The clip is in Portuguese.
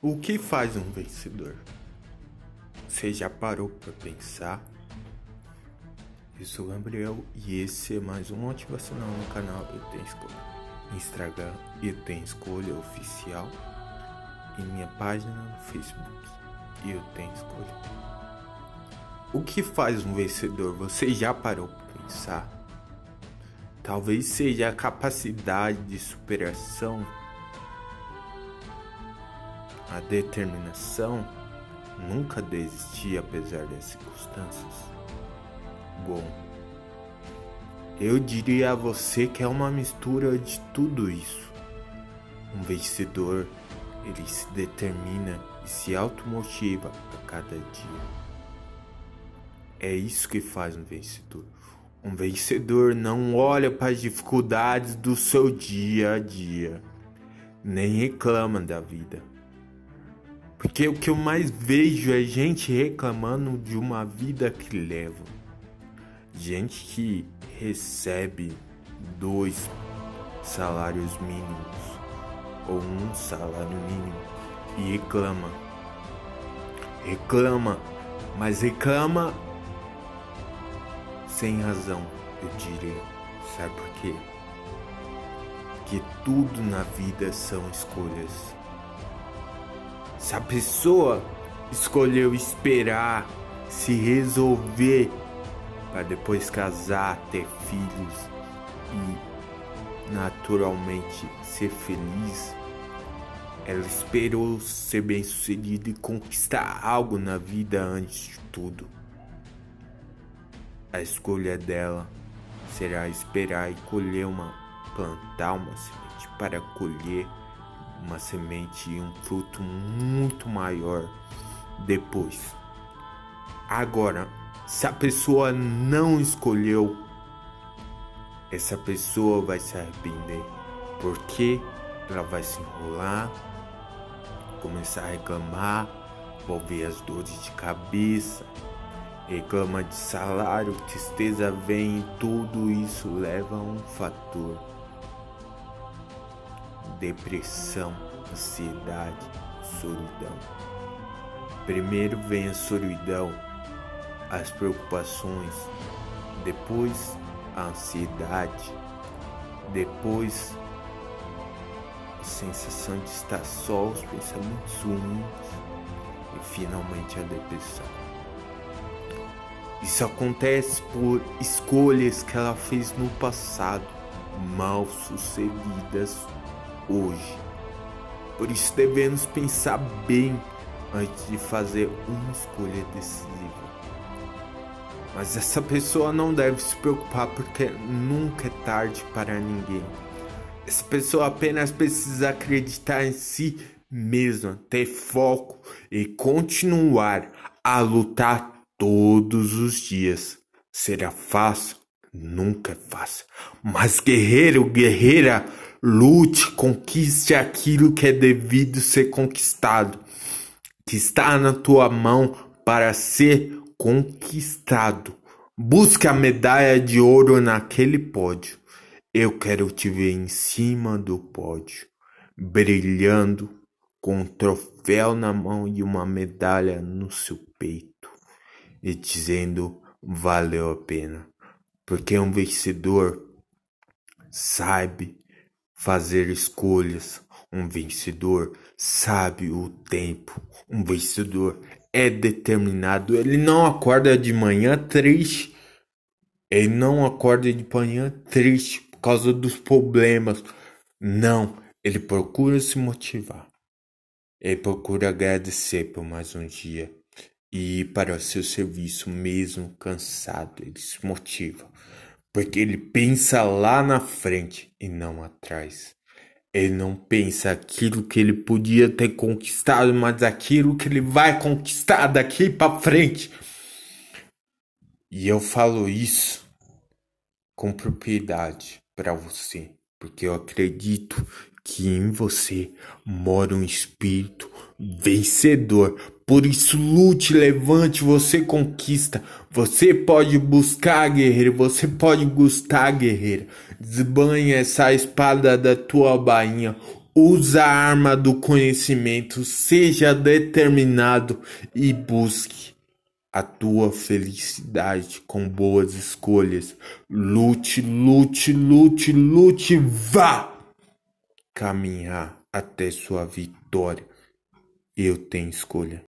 O que faz um vencedor? Você já parou para pensar? Eu sou o Gabriel e esse é mais um motivacional no canal Eu Tenho Escolha. Instagram Eu Tenho Escolha Oficial e minha página no Facebook Eu Tenho Escolha. O que faz um vencedor? Você já parou para pensar? Talvez seja a capacidade de superação a determinação nunca desistir apesar das circunstâncias? Bom, eu diria a você que é uma mistura de tudo isso. Um vencedor, ele se determina e se automotiva a cada dia. É isso que faz um vencedor. Um vencedor não olha para as dificuldades do seu dia a dia, nem reclama da vida porque o que eu mais vejo é gente reclamando de uma vida que leva. Gente que recebe dois salários mínimos ou um salário mínimo e reclama. Reclama, mas reclama sem razão, eu diria. Sabe por quê? Que tudo na vida são escolhas. Se a pessoa escolheu esperar, se resolver para depois casar, ter filhos e naturalmente ser feliz, ela esperou ser bem-sucedida e conquistar algo na vida antes de tudo. A escolha dela será esperar e colher uma plantar uma semente para colher uma semente e um fruto muito maior depois. Agora, se a pessoa não escolheu, essa pessoa vai se arrepender, porque ela vai se enrolar, começar a reclamar, ver as dores de cabeça, reclama de salário, tristeza vem tudo isso leva a um fator depressão, ansiedade, solidão. Primeiro vem a solidão, as preocupações, depois a ansiedade, depois a sensação de estar só, os pensamentos ruins e finalmente a depressão. Isso acontece por escolhas que ela fez no passado, mal sucedidas hoje. Por isso devemos pensar bem antes de fazer uma escolha decisiva. Mas essa pessoa não deve se preocupar porque nunca é tarde para ninguém. Essa pessoa apenas precisa acreditar em si mesma, ter foco e continuar a lutar todos os dias. Será fácil? Nunca é fácil. Mas guerreiro, guerreira, Lute, conquiste aquilo que é devido ser conquistado, que está na tua mão para ser conquistado. Busque a medalha de ouro naquele pódio. Eu quero te ver em cima do pódio, brilhando, com um troféu na mão e uma medalha no seu peito, e dizendo: valeu a pena, porque um vencedor sabe fazer escolhas. Um vencedor sabe o tempo. Um vencedor é determinado. Ele não acorda de manhã triste. Ele não acorda de manhã triste por causa dos problemas. Não, ele procura se motivar. Ele procura agradecer por mais um dia e para o seu serviço mesmo cansado. Ele se motiva porque ele pensa lá na frente e não atrás. Ele não pensa aquilo que ele podia ter conquistado, mas aquilo que ele vai conquistar daqui para frente. E eu falo isso com propriedade para você, porque eu acredito que em você mora um espírito vencedor. Por isso, lute, levante, você conquista. Você pode buscar, guerreiro. Você pode gostar, guerreiro. Desbanha essa espada da tua bainha. Use a arma do conhecimento, seja determinado e busque a tua felicidade com boas escolhas. Lute, lute, lute, lute, vá caminhar até sua vitória. Eu tenho escolha.